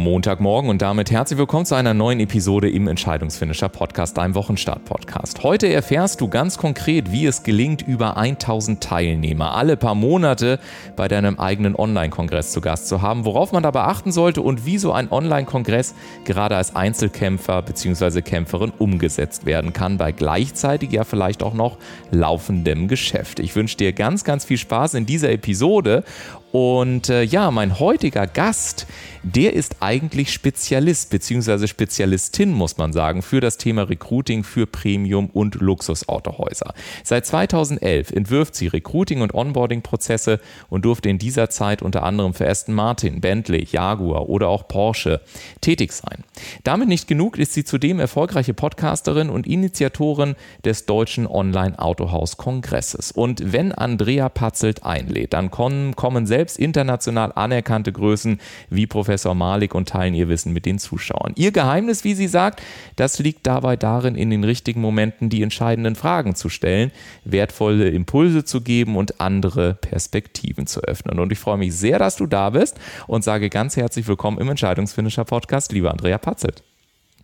Montagmorgen und damit herzlich willkommen zu einer neuen Episode im Entscheidungsfinisher Podcast, deinem Wochenstart-Podcast. Heute erfährst du ganz konkret, wie es gelingt, über 1000 Teilnehmer alle paar Monate bei deinem eigenen Online-Kongress zu Gast zu haben, worauf man dabei achten sollte und wie so ein Online-Kongress gerade als Einzelkämpfer bzw. Kämpferin umgesetzt werden kann, bei gleichzeitig ja vielleicht auch noch laufendem Geschäft. Ich wünsche dir ganz, ganz viel Spaß in dieser Episode und äh, ja, mein heutiger Gast, der ist eigentlich Spezialist bzw. Spezialistin, muss man sagen, für das Thema Recruiting für Premium- und Luxusautohäuser. Seit 2011 entwirft sie Recruiting- und Onboarding-Prozesse und durfte in dieser Zeit unter anderem für Aston Martin, Bentley, Jaguar oder auch Porsche tätig sein. Damit nicht genug ist sie zudem erfolgreiche Podcasterin und Initiatorin des Deutschen Online-Autohaus-Kongresses. Und wenn Andrea Patzelt einlädt, dann kommen, kommen selbst international anerkannte Größen wie Professor Professor Malik und teilen ihr Wissen mit den Zuschauern. Ihr Geheimnis, wie sie sagt, das liegt dabei darin, in den richtigen Momenten die entscheidenden Fragen zu stellen, wertvolle Impulse zu geben und andere Perspektiven zu öffnen. Und ich freue mich sehr, dass du da bist und sage ganz herzlich willkommen im Entscheidungsfinisher Podcast, lieber Andrea Patzelt.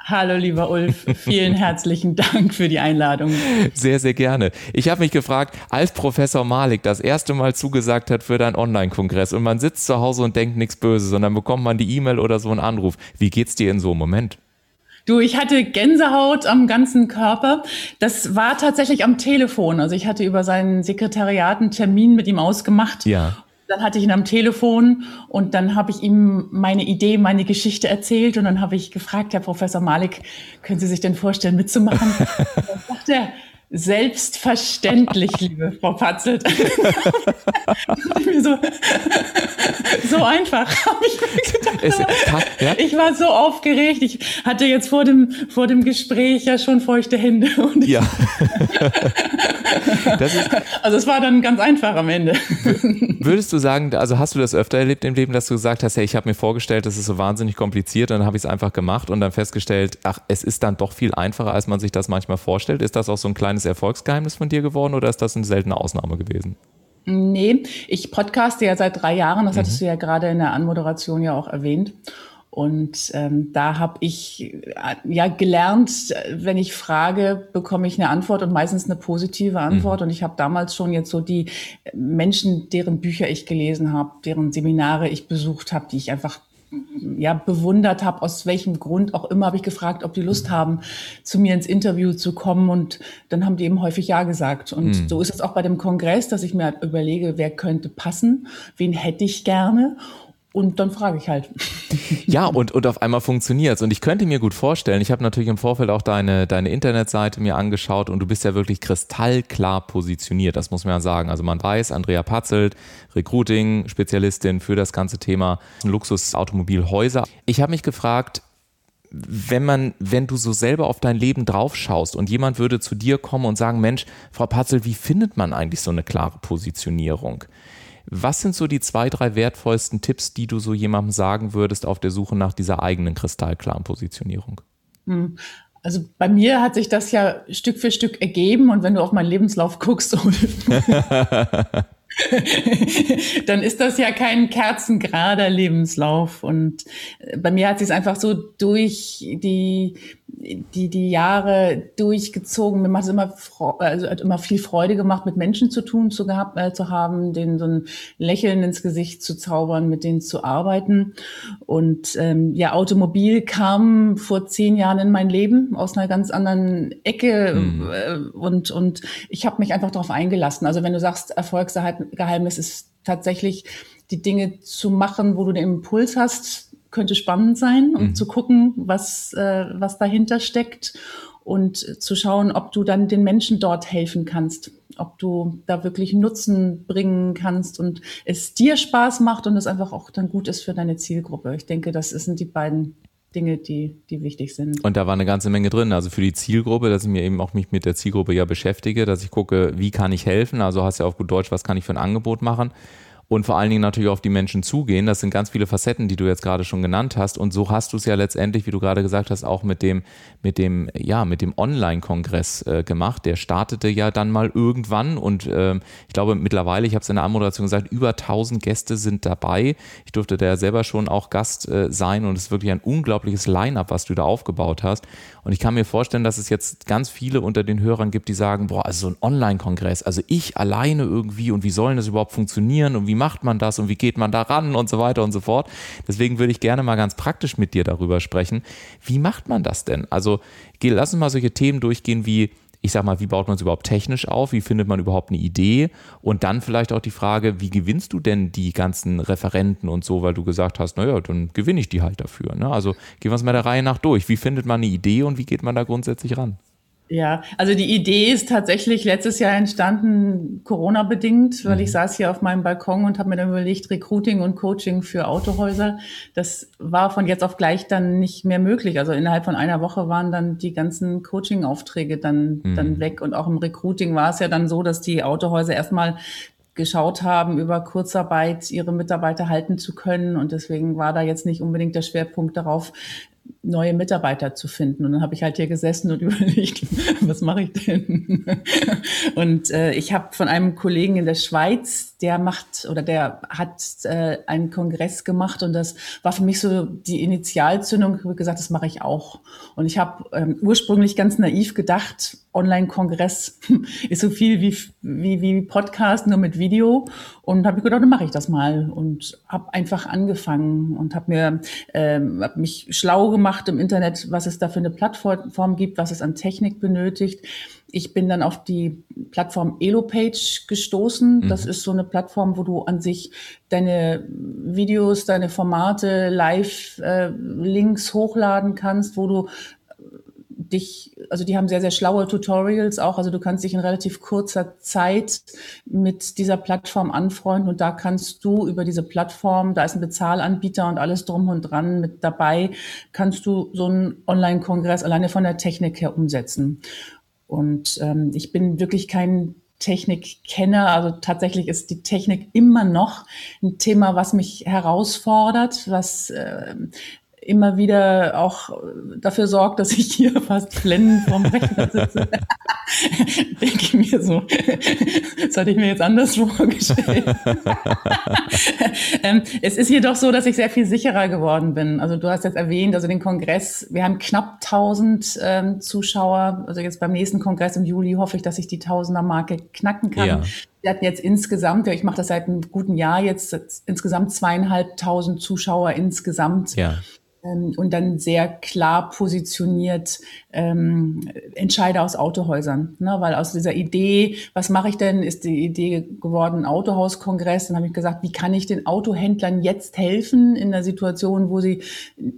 Hallo, lieber Ulf. Vielen herzlichen Dank für die Einladung. Sehr, sehr gerne. Ich habe mich gefragt, als Professor Malik das erste Mal zugesagt hat für deinen Online-Kongress und man sitzt zu Hause und denkt nichts Böses, sondern bekommt man die E-Mail oder so einen Anruf. Wie geht's dir in so einem Moment? Du, ich hatte Gänsehaut am ganzen Körper. Das war tatsächlich am Telefon. Also ich hatte über seinen Sekretariat einen Termin mit ihm ausgemacht. Ja. Dann hatte ich ihn am Telefon und dann habe ich ihm meine Idee, meine Geschichte erzählt und dann habe ich gefragt, Herr Professor Malik, können Sie sich denn vorstellen, mitzumachen? und dann sagt er, Selbstverständlich, liebe Frau Patzelt. so, so einfach habe ich gedacht. Es, ja? Ich war so aufgeregt. Ich hatte jetzt vor dem, vor dem Gespräch ja schon feuchte Hände. ja. also es war dann ganz einfach am Ende. Würdest du sagen, also hast du das öfter erlebt im Leben, dass du gesagt hast, hey, ich habe mir vorgestellt, das ist so wahnsinnig kompliziert und dann habe ich es einfach gemacht und dann festgestellt, ach, es ist dann doch viel einfacher, als man sich das manchmal vorstellt. Ist das auch so ein kleines Erfolgsgeheimnis von dir geworden oder ist das eine seltene Ausnahme gewesen? Nee, ich podcaste ja seit drei Jahren, das mhm. hattest du ja gerade in der Anmoderation ja auch erwähnt. Und ähm, da habe ich äh, ja gelernt, wenn ich frage, bekomme ich eine Antwort und meistens eine positive Antwort. Mhm. Und ich habe damals schon jetzt so die Menschen, deren Bücher ich gelesen habe, deren Seminare ich besucht habe, die ich einfach ja, bewundert habe, aus welchem Grund auch immer, habe ich gefragt, ob die Lust haben, zu mir ins Interview zu kommen. Und dann haben die eben häufig Ja gesagt. Und mhm. so ist es auch bei dem Kongress, dass ich mir halt überlege, wer könnte passen, wen hätte ich gerne. Und dann frage ich halt. Ja, und, und auf einmal funktioniert es. Und ich könnte mir gut vorstellen, ich habe natürlich im Vorfeld auch deine, deine Internetseite mir angeschaut und du bist ja wirklich kristallklar positioniert, das muss man ja sagen. Also man weiß, Andrea Patzelt, Recruiting-Spezialistin für das ganze Thema Luxusautomobilhäuser. Ich habe mich gefragt, wenn man, wenn du so selber auf dein Leben drauf schaust und jemand würde zu dir kommen und sagen, Mensch, Frau Patzel, wie findet man eigentlich so eine klare Positionierung? Was sind so die zwei, drei wertvollsten Tipps, die du so jemandem sagen würdest auf der Suche nach dieser eigenen kristallklaren Positionierung? Hm. Also bei mir hat sich das ja Stück für Stück ergeben und wenn du auf meinen Lebenslauf guckst, dann ist das ja kein kerzengerader Lebenslauf. Und äh, bei mir hat sich es einfach so durch die, die, die Jahre durchgezogen. Mir macht es immer, also hat immer viel Freude gemacht, mit Menschen zu tun zu, gehabt, äh, zu haben, denen so ein Lächeln ins Gesicht zu zaubern, mit denen zu arbeiten. Und ähm, ja, Automobil kam vor zehn Jahren in mein Leben aus einer ganz anderen Ecke. Mhm. Äh, und, und ich habe mich einfach darauf eingelassen. Also wenn du sagst, Erfolgsgeheimnis Geheimnis ist tatsächlich, die Dinge zu machen, wo du den Impuls hast, könnte spannend sein, um mhm. zu gucken, was, äh, was dahinter steckt und zu schauen, ob du dann den Menschen dort helfen kannst, ob du da wirklich Nutzen bringen kannst und es dir Spaß macht und es einfach auch dann gut ist für deine Zielgruppe. Ich denke, das sind die beiden Dinge, die, die wichtig sind. Und da war eine ganze Menge drin. Also für die Zielgruppe, dass ich mir eben auch mich mit der Zielgruppe ja beschäftige, dass ich gucke, wie kann ich helfen? Also hast ja auf gut Deutsch, was kann ich für ein Angebot machen? Und vor allen Dingen natürlich auf die Menschen zugehen. Das sind ganz viele Facetten, die du jetzt gerade schon genannt hast. Und so hast du es ja letztendlich, wie du gerade gesagt hast, auch mit dem, mit dem, ja, mit dem Online-Kongress äh, gemacht. Der startete ja dann mal irgendwann und äh, ich glaube mittlerweile, ich habe es in der Anmoderation gesagt, über 1000 Gäste sind dabei. Ich durfte da selber schon auch Gast äh, sein und es ist wirklich ein unglaubliches Line-up, was du da aufgebaut hast. Und ich kann mir vorstellen, dass es jetzt ganz viele unter den Hörern gibt, die sagen, boah, also so ein Online-Kongress, also ich alleine irgendwie und wie sollen das überhaupt funktionieren und wie macht man das und wie geht man da ran und so weiter und so fort. Deswegen würde ich gerne mal ganz praktisch mit dir darüber sprechen. Wie macht man das denn? Also lass uns mal solche Themen durchgehen wie ich sag mal, wie baut man es überhaupt technisch auf? Wie findet man überhaupt eine Idee? Und dann vielleicht auch die Frage, wie gewinnst du denn die ganzen Referenten und so, weil du gesagt hast, naja, dann gewinne ich die halt dafür. Ne? Also gehen wir es mal der Reihe nach durch. Wie findet man eine Idee und wie geht man da grundsätzlich ran? Ja, also die Idee ist tatsächlich letztes Jahr entstanden, Corona-bedingt, weil ich mhm. saß hier auf meinem Balkon und habe mir dann überlegt, Recruiting und Coaching für Autohäuser. Das war von jetzt auf gleich dann nicht mehr möglich. Also innerhalb von einer Woche waren dann die ganzen Coaching-Aufträge dann, mhm. dann weg. Und auch im Recruiting war es ja dann so, dass die Autohäuser erstmal geschaut haben, über Kurzarbeit ihre Mitarbeiter halten zu können. Und deswegen war da jetzt nicht unbedingt der Schwerpunkt darauf, neue Mitarbeiter zu finden. Und dann habe ich halt hier gesessen und überlegt, was mache ich denn? Und äh, ich habe von einem Kollegen in der Schweiz, der macht oder der hat äh, einen Kongress gemacht und das war für mich so die Initialzündung. Ich habe gesagt, das mache ich auch. Und ich habe ähm, ursprünglich ganz naiv gedacht, Online-Kongress ist so viel wie, wie, wie Podcast, nur mit Video. Und habe ich gedacht, dann mache ich das mal. Und habe einfach angefangen und habe mir ähm, hab mich schlau gemacht im Internet, was es da für eine Plattform gibt, was es an Technik benötigt. Ich bin dann auf die Plattform Elopage gestoßen. Mhm. Das ist so eine Plattform, wo du an sich deine Videos, deine Formate, Live-Links äh, hochladen kannst, wo du dich, also die haben sehr, sehr schlaue Tutorials auch. Also du kannst dich in relativ kurzer Zeit mit dieser Plattform anfreunden und da kannst du über diese Plattform, da ist ein Bezahlanbieter und alles drum und dran mit dabei, kannst du so einen Online-Kongress alleine von der Technik her umsetzen. Und ähm, ich bin wirklich kein Technikkenner. Also tatsächlich ist die Technik immer noch ein Thema, was mich herausfordert, was äh, immer wieder auch dafür sorgt, dass ich hier fast blendend vorm Rechner sitze. Denke ich mir so, das hatte ich mir jetzt anders vorgestellt. ähm, es ist jedoch so, dass ich sehr viel sicherer geworden bin. Also du hast jetzt erwähnt, also den Kongress, wir haben knapp 1000 ähm, Zuschauer. Also jetzt beim nächsten Kongress im Juli hoffe ich, dass ich die Tausender-Marke knacken kann. Ja. Wir hatten jetzt insgesamt, ich mache das seit einem guten Jahr jetzt, insgesamt zweieinhalbtausend Zuschauer insgesamt. Ja ähm, und dann sehr klar positioniert ähm, Entscheider aus Autohäusern. Ne? Weil aus dieser Idee, was mache ich denn, ist die Idee geworden, Autohauskongress. Dann habe ich gesagt, wie kann ich den Autohändlern jetzt helfen in der Situation, wo sie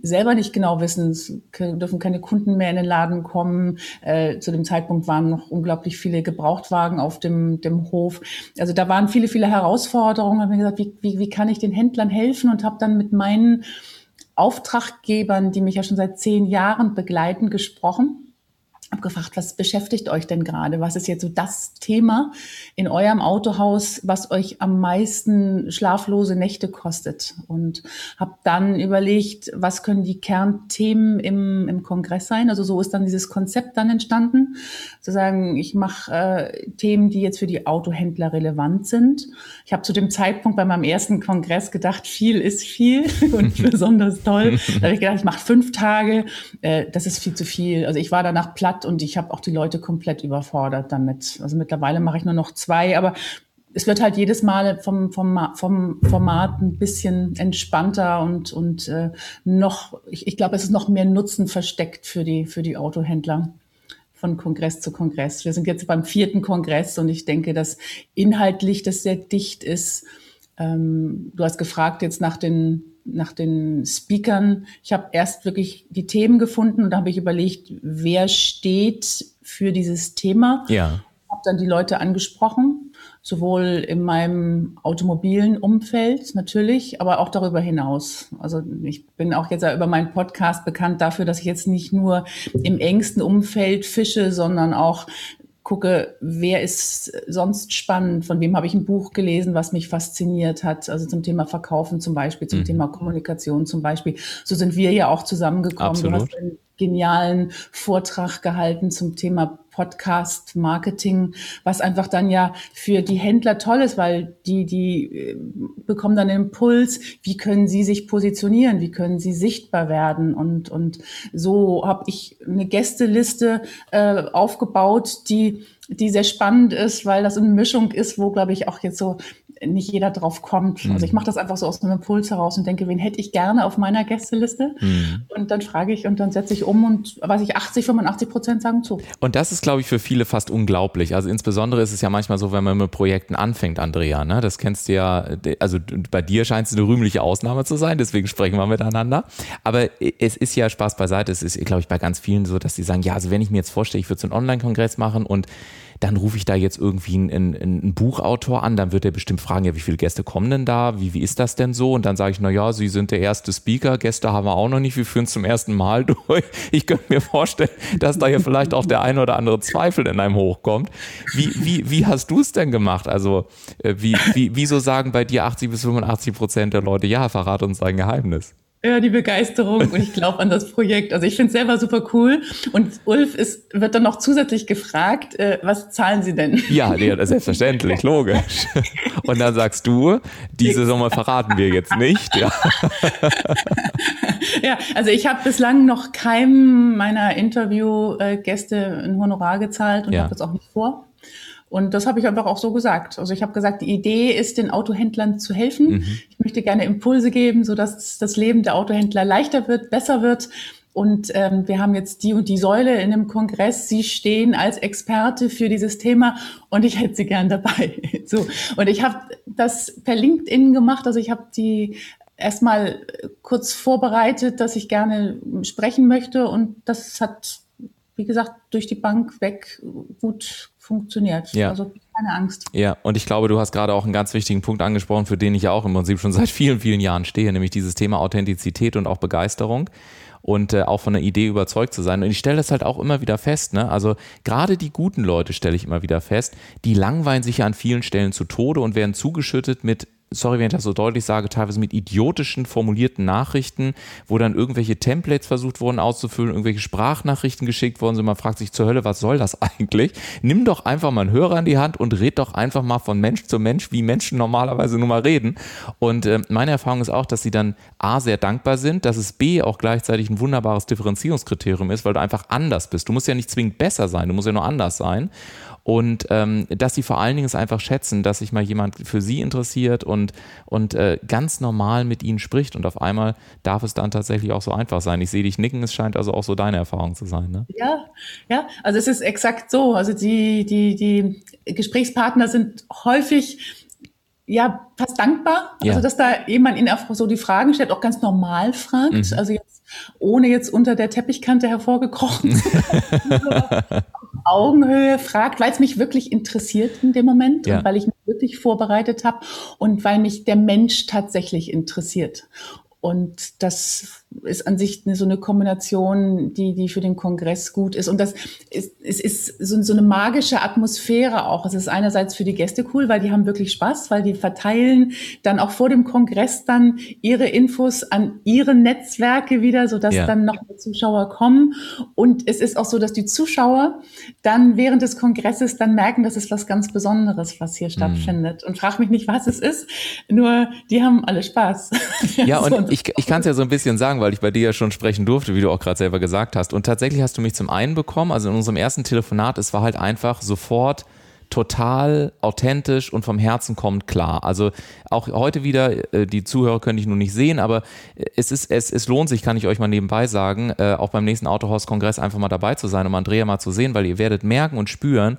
selber nicht genau wissen, es dürfen keine Kunden mehr in den Laden kommen. Äh, zu dem Zeitpunkt waren noch unglaublich viele Gebrauchtwagen auf dem, dem Hof. Also da waren viele, viele Herausforderungen. Habe mir gesagt, wie, wie, wie kann ich den Händlern helfen und habe dann mit meinen Auftraggebern, die mich ja schon seit zehn Jahren begleiten, gesprochen habe gefragt, was beschäftigt euch denn gerade? Was ist jetzt so das Thema in eurem Autohaus, was euch am meisten schlaflose Nächte kostet? Und habe dann überlegt, was können die Kernthemen im, im Kongress sein? Also so ist dann dieses Konzept dann entstanden, zu sagen, ich mache äh, Themen, die jetzt für die Autohändler relevant sind. Ich habe zu dem Zeitpunkt bei meinem ersten Kongress gedacht, viel ist viel und besonders toll. Da habe ich gedacht, ich mache fünf Tage, äh, das ist viel zu viel. Also ich war danach platt hat und ich habe auch die Leute komplett überfordert damit. Also mittlerweile mache ich nur noch zwei, aber es wird halt jedes Mal vom, vom, vom Format ein bisschen entspannter und, und äh, noch, ich, ich glaube, es ist noch mehr Nutzen versteckt für die, für die Autohändler von Kongress zu Kongress. Wir sind jetzt beim vierten Kongress und ich denke, dass inhaltlich das sehr dicht ist. Ähm, du hast gefragt jetzt nach den nach den Speakern. Ich habe erst wirklich die Themen gefunden und da habe ich überlegt, wer steht für dieses Thema. Ja. Habe dann die Leute angesprochen, sowohl in meinem automobilen Umfeld natürlich, aber auch darüber hinaus. Also ich bin auch jetzt über meinen Podcast bekannt dafür, dass ich jetzt nicht nur im engsten Umfeld fische, sondern auch gucke, wer ist sonst spannend, von wem habe ich ein Buch gelesen, was mich fasziniert hat, also zum Thema Verkaufen zum Beispiel, zum mhm. Thema Kommunikation zum Beispiel. So sind wir ja auch zusammengekommen. Absolut. Du hast einen genialen Vortrag gehalten zum Thema Podcast Marketing, was einfach dann ja für die Händler toll ist, weil die, die äh, bekommen dann den Impuls, wie können sie sich positionieren, wie können sie sichtbar werden. Und, und so habe ich eine Gästeliste äh, aufgebaut, die die sehr spannend ist, weil das eine Mischung ist, wo, glaube ich, auch jetzt so nicht jeder drauf kommt. Mhm. Also ich mache das einfach so aus einem Impuls heraus und denke, wen hätte ich gerne auf meiner Gästeliste? Mhm. Und dann frage ich und dann setze ich um und weiß ich, 80, 85 Prozent sagen zu. Und das ist, glaube ich, für viele fast unglaublich. Also insbesondere ist es ja manchmal so, wenn man mit Projekten anfängt, Andrea, ne? das kennst du ja, also bei dir scheint es eine rühmliche Ausnahme zu sein, deswegen sprechen wir miteinander. Aber es ist ja Spaß beiseite. Es ist, glaube ich, bei ganz vielen so, dass sie sagen, ja, also wenn ich mir jetzt vorstelle, ich würde so einen Online-Kongress machen und dann rufe ich da jetzt irgendwie einen, einen, Buchautor an, dann wird er bestimmt fragen, ja, wie viele Gäste kommen denn da? Wie, wie ist das denn so? Und dann sage ich, na ja, Sie sind der erste Speaker, Gäste haben wir auch noch nicht, wir führen es zum ersten Mal durch. Ich könnte mir vorstellen, dass da ja vielleicht auch der eine oder andere Zweifel in einem hochkommt. Wie, wie, wie hast du es denn gemacht? Also, äh, wie, wie, wieso sagen bei dir 80 bis 85 Prozent der Leute, ja, verrate uns dein Geheimnis? Ja, die Begeisterung und ich glaube an das Projekt. Also ich finde es selber super cool. Und Ulf ist, wird dann noch zusätzlich gefragt, äh, was zahlen Sie denn? Ja, selbstverständlich, logisch. Und dann sagst du, diese Summe verraten wir jetzt nicht. Ja, ja also ich habe bislang noch keinem meiner Interviewgäste ein Honorar gezahlt und ja. habe das auch nicht vor. Und das habe ich einfach auch so gesagt. Also ich habe gesagt, die Idee ist, den Autohändlern zu helfen. Mhm. Ich möchte gerne Impulse geben, sodass das Leben der Autohändler leichter wird, besser wird. Und ähm, wir haben jetzt die und die Säule in dem Kongress. Sie stehen als Experte für dieses Thema und ich hätte Sie gern dabei. so. Und ich habe das per LinkedIn gemacht. Also ich habe die erstmal kurz vorbereitet, dass ich gerne sprechen möchte. Und das hat, wie gesagt, durch die Bank weg gut funktioniert. Ja. Also keine Angst. Ja, und ich glaube, du hast gerade auch einen ganz wichtigen Punkt angesprochen, für den ich ja auch im Prinzip schon seit vielen, vielen Jahren stehe, nämlich dieses Thema Authentizität und auch Begeisterung und äh, auch von der Idee überzeugt zu sein. Und ich stelle das halt auch immer wieder fest, ne? Also gerade die guten Leute stelle ich immer wieder fest, die langweilen sich ja an vielen Stellen zu Tode und werden zugeschüttet mit sorry, wenn ich das so deutlich sage, teilweise mit idiotischen formulierten Nachrichten, wo dann irgendwelche Templates versucht wurden auszufüllen, irgendwelche Sprachnachrichten geschickt worden sind. Man fragt sich zur Hölle, was soll das eigentlich? Nimm doch einfach mal einen Hörer in die Hand und red doch einfach mal von Mensch zu Mensch, wie Menschen normalerweise nun mal reden. Und äh, meine Erfahrung ist auch, dass sie dann A, sehr dankbar sind, dass es B, auch gleichzeitig ein wunderbares Differenzierungskriterium ist, weil du einfach anders bist. Du musst ja nicht zwingend besser sein, du musst ja nur anders sein und ähm, dass sie vor allen Dingen es einfach schätzen, dass sich mal jemand für sie interessiert und, und äh, ganz normal mit ihnen spricht und auf einmal darf es dann tatsächlich auch so einfach sein. Ich sehe dich nicken, es scheint also auch so deine Erfahrung zu sein. Ne? Ja, ja, also es ist exakt so. Also die, die, die Gesprächspartner sind häufig ja fast dankbar, ja. also dass da jemand ihnen so die Fragen stellt, auch ganz normal fragt. Mhm. Also jetzt ohne jetzt unter der Teppichkante hervorgekrochen Augenhöhe fragt, weil es mich wirklich interessiert in dem Moment ja. und weil ich mich wirklich vorbereitet habe und weil mich der Mensch tatsächlich interessiert. Und das ist an sich eine, so eine Kombination, die, die für den Kongress gut ist. Und das ist, es ist so, so eine magische Atmosphäre auch. Es ist einerseits für die Gäste cool, weil die haben wirklich Spaß, weil die verteilen dann auch vor dem Kongress dann ihre Infos an ihre Netzwerke wieder, sodass ja. dann noch mehr Zuschauer kommen. Und es ist auch so, dass die Zuschauer dann während des Kongresses dann merken, das ist was ganz Besonderes, was hier mhm. stattfindet. Und frag mich nicht, was es ist, nur die haben alle Spaß. Ja, und ich, ich kann es ja so ein bisschen sagen, weil ich bei dir ja schon sprechen durfte, wie du auch gerade selber gesagt hast. Und tatsächlich hast du mich zum einen bekommen, also in unserem ersten Telefonat, es war halt einfach sofort total authentisch und vom Herzen kommend klar. Also auch heute wieder, äh, die Zuhörer können ich nur nicht sehen, aber es ist, es, es lohnt sich, kann ich euch mal nebenbei sagen, äh, auch beim nächsten Autohaus-Kongress einfach mal dabei zu sein, um Andrea mal zu sehen, weil ihr werdet merken und spüren,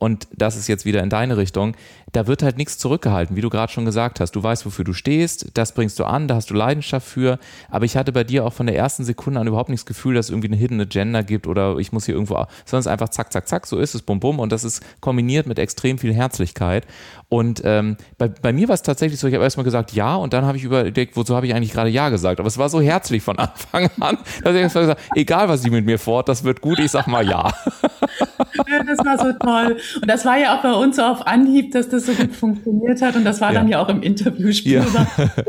und das ist jetzt wieder in deine Richtung, da wird halt nichts zurückgehalten, wie du gerade schon gesagt hast. Du weißt, wofür du stehst, das bringst du an, da hast du Leidenschaft für. Aber ich hatte bei dir auch von der ersten Sekunde an überhaupt nichts Gefühl, dass es irgendwie eine Hidden Agenda gibt oder ich muss hier irgendwo, sondern es ist einfach zack, zack, zack, so ist es, bum, bum. Und das ist kombiniert mit extrem viel Herzlichkeit. Und ähm, bei, bei mir war es tatsächlich so, ich habe erstmal gesagt ja und dann habe ich überlegt, wozu habe ich eigentlich gerade ja gesagt. Aber es war so herzlich von Anfang an, dass ich gesagt egal was sie mit mir fort, das wird gut, ich sag mal ja. Ja, das war so toll. Und das war ja auch bei uns so auf Anhieb, dass das so gut funktioniert hat. Und das war ja. dann ja auch im Interview spürbar. Ja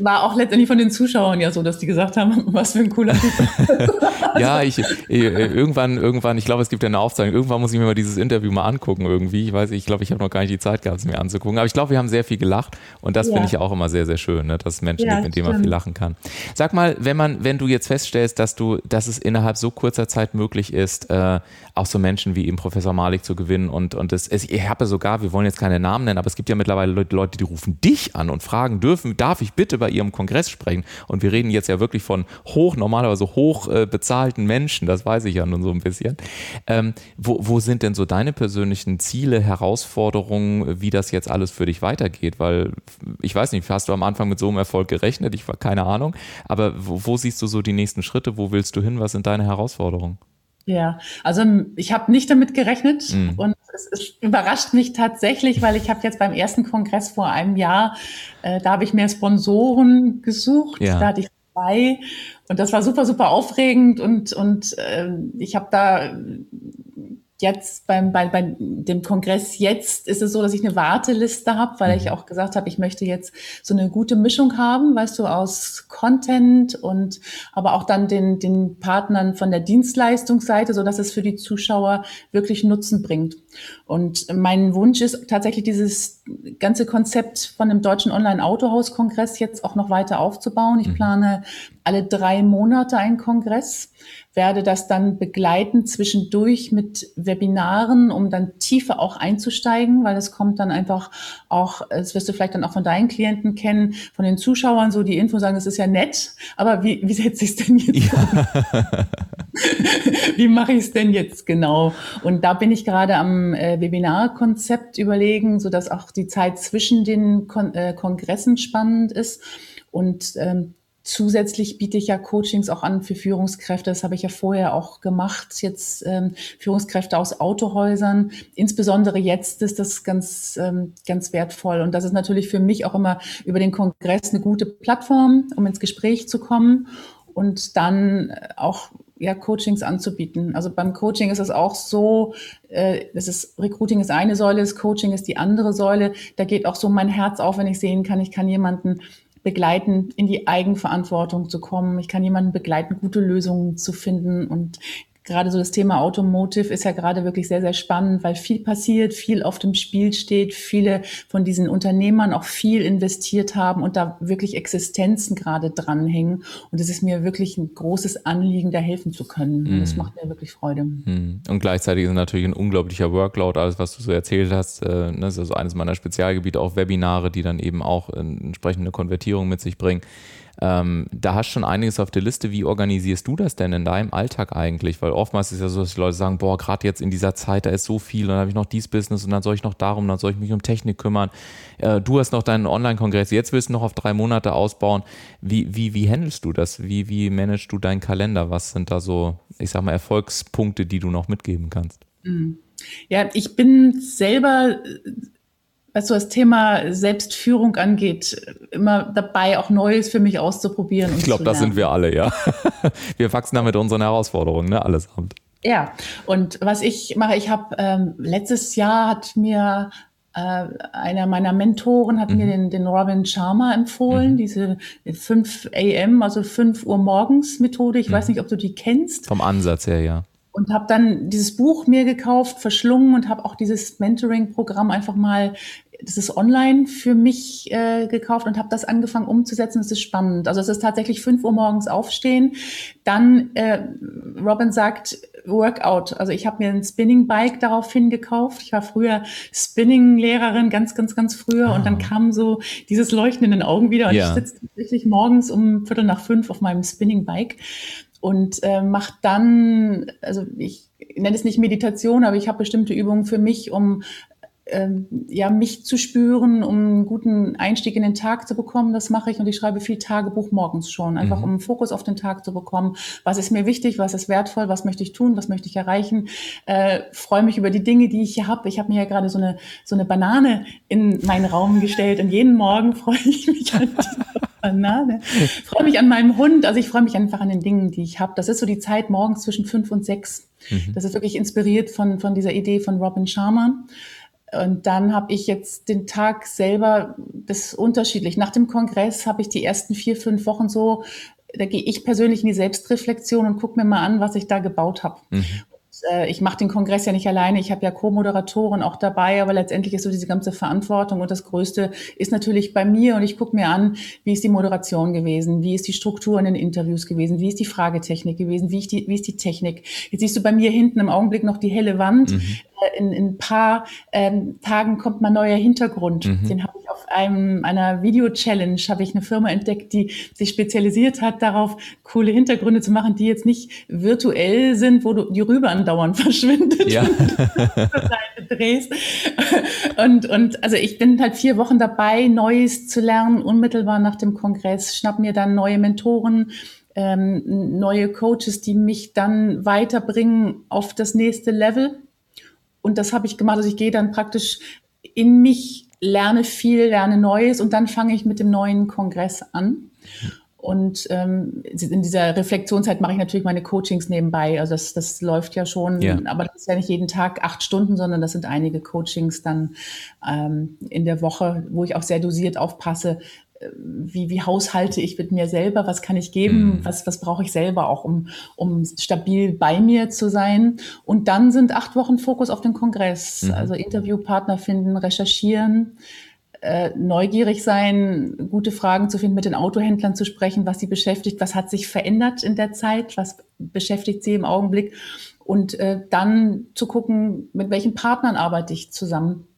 war auch letztendlich von den Zuschauern ja so, dass die gesagt haben, was für ein cooler Typ. ja, ich, äh, irgendwann, irgendwann, ich glaube, es gibt ja eine Aufzeichnung, irgendwann muss ich mir mal dieses Interview mal angucken irgendwie. Ich weiß, ich glaube, ich habe noch gar nicht die Zeit gehabt, es mir anzugucken. Aber ich glaube, wir haben sehr viel gelacht und das ja. finde ich auch immer sehr, sehr schön, ne? dass es Menschen ja, gibt, mit denen man viel lachen kann. Sag mal, wenn man, wenn du jetzt feststellst, dass du, dass es innerhalb so kurzer Zeit möglich ist, äh, auch so Menschen wie eben Professor Malik zu gewinnen und, und es, es, ich habe sogar, wir wollen jetzt keine Namen nennen, aber es gibt ja mittlerweile Leute, Leute, die rufen dich an und fragen dürfen, darf ich bitte bei ihrem Kongress sprechen? Und wir reden jetzt ja wirklich von hoch, normalerweise hoch äh, bezahlten Menschen, das weiß ich ja nun so ein bisschen. Ähm, wo, wo sind denn so deine persönlichen Ziele, Herausforderungen, wie das jetzt alles für dich weitergeht? Weil ich weiß nicht, hast du am Anfang mit so einem Erfolg gerechnet? Ich war keine Ahnung. Aber wo, wo siehst du so die nächsten Schritte? Wo willst du hin? Was sind deine Herausforderungen? Ja, also ich habe nicht damit gerechnet mhm. und es, es, überrascht mich tatsächlich, weil ich habe jetzt beim ersten Kongress vor einem Jahr, äh, da habe ich mehr Sponsoren gesucht, ja. da hatte ich zwei und das war super, super aufregend und, und äh, ich habe da jetzt beim, bei, bei dem Kongress jetzt ist es so, dass ich eine Warteliste habe, weil ich mhm. auch gesagt habe, ich möchte jetzt so eine gute Mischung haben, weißt du, aus Content und aber auch dann den, den Partnern von der Dienstleistungsseite, so dass es für die Zuschauer wirklich Nutzen bringt. Und mein Wunsch ist tatsächlich dieses ganze Konzept von dem Deutschen Online-Autohaus-Kongress jetzt auch noch weiter aufzubauen. Ich mhm. plane alle drei Monate einen Kongress werde das dann begleiten zwischendurch mit Webinaren, um dann tiefer auch einzusteigen, weil es kommt dann einfach auch, das wirst du vielleicht dann auch von deinen Klienten kennen, von den Zuschauern so die Info sagen, das ist ja nett, aber wie, wie setze ich es denn jetzt ja. wie mache ich es denn jetzt genau? Und da bin ich gerade am äh, Webinarkonzept überlegen, so dass auch die Zeit zwischen den Kon äh, Kongressen spannend ist. Und ähm, Zusätzlich biete ich ja Coachings auch an für Führungskräfte. Das habe ich ja vorher auch gemacht. Jetzt ähm, Führungskräfte aus Autohäusern. Insbesondere jetzt ist das ganz, ähm, ganz wertvoll. Und das ist natürlich für mich auch immer über den Kongress eine gute Plattform, um ins Gespräch zu kommen und dann auch ja, Coachings anzubieten. Also beim Coaching ist es auch so, äh, das ist Recruiting ist eine Säule, das Coaching ist die andere Säule. Da geht auch so mein Herz auf, wenn ich sehen kann, ich kann jemanden begleiten, in die Eigenverantwortung zu kommen. Ich kann jemanden begleiten, gute Lösungen zu finden. Und gerade so das Thema Automotive ist ja gerade wirklich sehr, sehr spannend, weil viel passiert, viel auf dem Spiel steht, viele von diesen Unternehmern auch viel investiert haben und da wirklich Existenzen gerade dranhängen. Und es ist mir wirklich ein großes Anliegen, da helfen zu können. Und das mhm. macht mir wirklich Freude. Mhm. Und gleichzeitig ist natürlich ein unglaublicher Workload, alles, was du so erzählt hast. Äh, das ist also eines meiner Spezialgebiete, auch Webinare, die dann eben auch entsprechende Konvertierung mit sich bringen. Ähm, da hast du schon einiges auf der Liste. Wie organisierst du das denn in deinem Alltag eigentlich? Weil oftmals ist ja so, dass die Leute sagen, boah, gerade jetzt in dieser Zeit, da ist so viel und dann habe ich noch dies Business und dann soll ich noch darum, dann soll ich mich um Technik kümmern. Äh, du hast noch deinen Online-Kongress, jetzt willst du noch auf drei Monate ausbauen. Wie, wie, wie handelst du das? Wie, wie managst du deinen Kalender? Was sind da so, ich sag mal, Erfolgspunkte, die du noch mitgeben kannst? Mhm. Ja, ich bin selber was so das Thema Selbstführung angeht, immer dabei, auch Neues für mich auszuprobieren. ich glaube, das sind wir alle, ja. Wir wachsen da mit unseren Herausforderungen, ne, allesamt. Ja, und was ich mache, ich habe ähm, letztes Jahr hat mir äh, einer meiner Mentoren hat mhm. mir den, den Robin Sharma empfohlen, mhm. diese 5 AM, also 5 Uhr morgens Methode. Ich mhm. weiß nicht, ob du die kennst. Vom Ansatz her, ja und habe dann dieses Buch mir gekauft, verschlungen und habe auch dieses Mentoring-Programm einfach mal, das ist online für mich äh, gekauft und habe das angefangen umzusetzen. Das ist spannend. Also es ist tatsächlich fünf Uhr morgens aufstehen. Dann, äh, Robin sagt, Workout. Also ich habe mir ein Spinning-Bike daraufhin gekauft. Ich war früher Spinning-Lehrerin, ganz, ganz, ganz früher. Ah. Und dann ah. kam so dieses Leuchten in den Augen wieder. Und ja. ich sitze tatsächlich morgens um Viertel nach fünf auf meinem Spinning-Bike und äh, macht dann, also ich nenne es nicht Meditation, aber ich habe bestimmte Übungen für mich, um ähm, ja, mich zu spüren, um einen guten Einstieg in den Tag zu bekommen. Das mache ich und ich schreibe viel Tagebuch morgens schon, einfach mhm. um einen Fokus auf den Tag zu bekommen. Was ist mir wichtig, was ist wertvoll, was möchte ich tun, was möchte ich erreichen. Äh, freue mich über die Dinge, die ich hier habe. Ich habe mir ja gerade so eine, so eine Banane in meinen Raum gestellt und jeden Morgen freue ich mich an dieser Banane. Ich freue mich an meinem Hund. Also ich freue mich einfach an den Dingen, die ich habe. Das ist so die Zeit morgens zwischen fünf und sechs. Mhm. Das ist wirklich inspiriert von, von dieser Idee von Robin Sharma. Und dann habe ich jetzt den Tag selber, das ist unterschiedlich. Nach dem Kongress habe ich die ersten vier, fünf Wochen so, da gehe ich persönlich in die Selbstreflexion und gucke mir mal an, was ich da gebaut habe. Mhm äh, ich mache den Kongress ja nicht alleine, ich habe ja Co-Moderatoren auch dabei, aber letztendlich ist so diese ganze Verantwortung und das Größte ist natürlich bei mir und ich gucke mir an, wie ist die Moderation gewesen, wie ist die Struktur in den Interviews gewesen, wie ist die Fragetechnik gewesen, wie ist die, wie ist die Technik. Jetzt siehst du bei mir hinten im Augenblick noch die helle Wand. Mhm. In, in ein paar ähm, Tagen kommt mal neuer Hintergrund. Mhm. Den habe ich auf einem einer Video-Challenge, habe ich eine Firma entdeckt, die sich spezialisiert hat darauf, coole Hintergründe zu machen, die jetzt nicht virtuell sind, wo du die Rübe andauernd verschwindet ja. und drehst. Und, und also ich bin halt vier Wochen dabei, Neues zu lernen, unmittelbar nach dem Kongress, schnapp mir dann neue Mentoren, ähm, neue Coaches, die mich dann weiterbringen auf das nächste Level. Und das habe ich gemacht. Also ich gehe dann praktisch in mich, lerne viel, lerne Neues und dann fange ich mit dem neuen Kongress an. Und ähm, in dieser Reflexionszeit mache ich natürlich meine Coachings nebenbei. Also das, das läuft ja schon, ja. aber das ist ja nicht jeden Tag acht Stunden, sondern das sind einige Coachings dann ähm, in der Woche, wo ich auch sehr dosiert aufpasse, wie, wie haushalte ich mit mir selber, was kann ich geben, mhm. was, was brauche ich selber auch, um, um stabil bei mir zu sein. Und dann sind acht Wochen Fokus auf den Kongress, mhm. also Interviewpartner finden, recherchieren, äh, neugierig sein, gute Fragen zu finden, mit den Autohändlern zu sprechen, was sie beschäftigt, was hat sich verändert in der Zeit, was beschäftigt sie im Augenblick und äh, dann zu gucken, mit welchen Partnern arbeite ich zusammen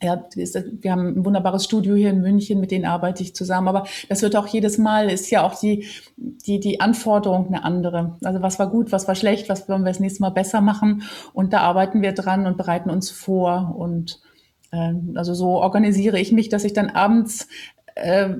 ja, wir haben ein wunderbares Studio hier in München, mit denen arbeite ich zusammen. Aber das wird auch jedes Mal, ist ja auch die, die, die Anforderung eine andere. Also was war gut, was war schlecht, was wollen wir das nächste Mal besser machen? Und da arbeiten wir dran und bereiten uns vor. Und äh, also so organisiere ich mich, dass ich dann abends äh,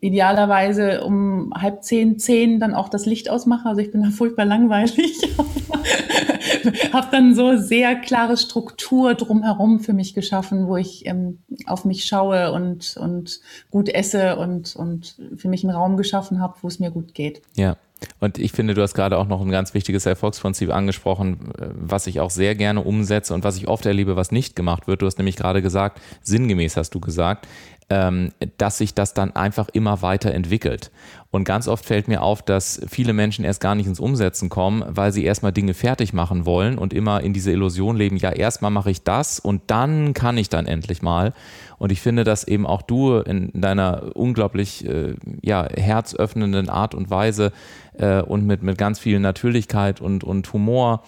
idealerweise um halb zehn, zehn dann auch das Licht ausmache. Also ich bin da furchtbar langweilig. habe dann so sehr klare Struktur drumherum für mich geschaffen, wo ich ähm, auf mich schaue und, und gut esse und, und für mich einen Raum geschaffen habe, wo es mir gut geht. Ja. Und ich finde, du hast gerade auch noch ein ganz wichtiges Erfolgsprinzip angesprochen, äh, was ich auch sehr gerne umsetze und was ich oft erlebe, was nicht gemacht wird. Du hast nämlich gerade gesagt, sinngemäß hast du gesagt, ähm, dass sich das dann einfach immer weiter entwickelt. Und ganz oft fällt mir auf, dass viele Menschen erst gar nicht ins Umsetzen kommen, weil sie erstmal Dinge fertig machen wollen und immer in diese Illusion leben, ja, erstmal mache ich das und dann kann ich dann endlich mal. Und ich finde, dass eben auch du in deiner unglaublich äh, ja, herzöffnenden Art und Weise äh, und mit, mit ganz viel Natürlichkeit und, und Humor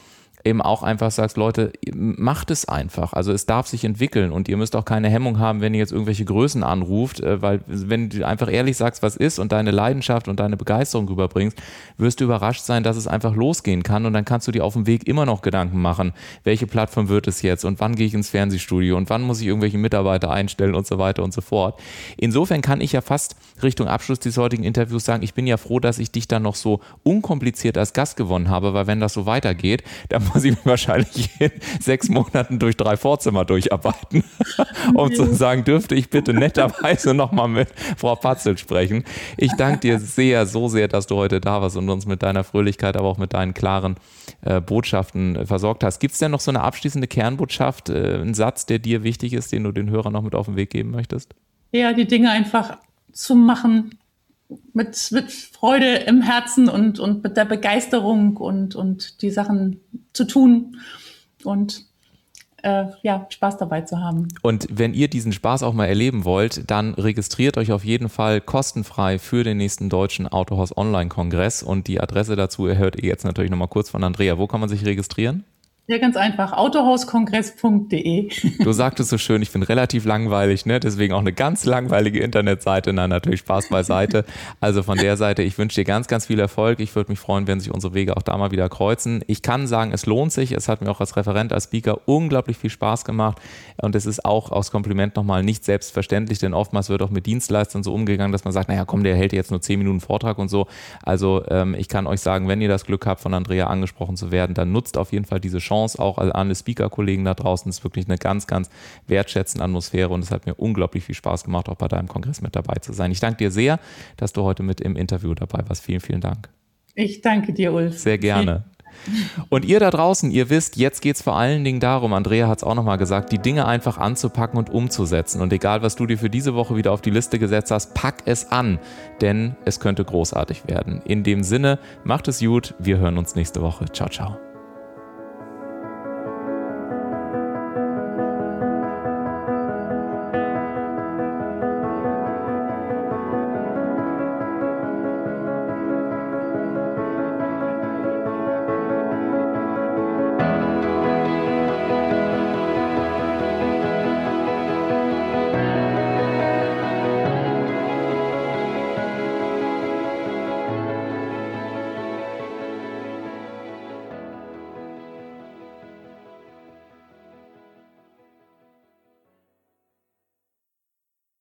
eben auch einfach sagst, Leute, macht es einfach. Also es darf sich entwickeln und ihr müsst auch keine Hemmung haben, wenn ihr jetzt irgendwelche Größen anruft, äh, weil wenn du einfach ehrlich sagst, was ist und deine Leidenschaft und deine Begeisterung rüberbringst, wirst du überrascht sein, dass es einfach losgehen kann und dann kannst du dir auf dem Weg immer noch Gedanken machen, welche Plattform wird es jetzt und wann gehe ich ins Fernsehstudio und wann muss ich irgendwelche Mitarbeiter einstellen und so weiter und so fort. Insofern kann ich ja fast Richtung Abschluss des heutigen Interviews sagen, ich bin ja froh, dass ich dich dann noch so unkompliziert als Gast gewonnen habe, weil wenn das so weitergeht, dann muss ich mich wahrscheinlich in sechs Monaten durch drei Vorzimmer durcharbeiten, um zu sagen, dürfte ich bitte netterweise nochmal mit Frau Patzel sprechen. Ich danke dir sehr, so sehr, dass du heute da warst und uns mit deiner Fröhlichkeit, aber auch mit deinen klaren äh, Botschaften äh, versorgt hast. Gibt es denn noch so eine abschließende Kernbotschaft, äh, einen Satz, der dir wichtig ist, den du den Hörern noch mit auf den Weg geben möchtest? Ja, die Dinge einfach zu machen, mit, mit Freude im Herzen und, und mit der Begeisterung und, und die Sachen zu tun und äh, ja, Spaß dabei zu haben. Und wenn ihr diesen Spaß auch mal erleben wollt, dann registriert euch auf jeden Fall kostenfrei für den nächsten deutschen Autohaus Online-Kongress und die Adresse dazu erhört ihr jetzt natürlich nochmal kurz von Andrea. Wo kann man sich registrieren? Ja, ganz einfach. Autohauskongress.de. Du sagtest so schön, ich bin relativ langweilig, ne? Deswegen auch eine ganz langweilige Internetseite. Na, natürlich Spaß beiseite. Also von der Seite, ich wünsche dir ganz, ganz viel Erfolg. Ich würde mich freuen, wenn sich unsere Wege auch da mal wieder kreuzen. Ich kann sagen, es lohnt sich. Es hat mir auch als Referent, als Speaker unglaublich viel Spaß gemacht. Und es ist auch aus Kompliment nochmal nicht selbstverständlich, denn oftmals wird auch mit Dienstleistern so umgegangen, dass man sagt, naja, komm, der hält jetzt nur zehn Minuten Vortrag und so. Also ähm, ich kann euch sagen, wenn ihr das Glück habt, von Andrea angesprochen zu werden, dann nutzt auf jeden Fall diese Chance Chance auch an alle Speaker-Kollegen da draußen. Es ist wirklich eine ganz, ganz wertschätzende Atmosphäre und es hat mir unglaublich viel Spaß gemacht, auch bei deinem Kongress mit dabei zu sein. Ich danke dir sehr, dass du heute mit im Interview dabei warst. Vielen, vielen Dank. Ich danke dir, Ulf. Sehr gerne. Und ihr da draußen, ihr wisst, jetzt geht es vor allen Dingen darum, Andrea hat es auch nochmal gesagt, die Dinge einfach anzupacken und umzusetzen. Und egal, was du dir für diese Woche wieder auf die Liste gesetzt hast, pack es an, denn es könnte großartig werden. In dem Sinne, macht es gut, wir hören uns nächste Woche. Ciao, ciao.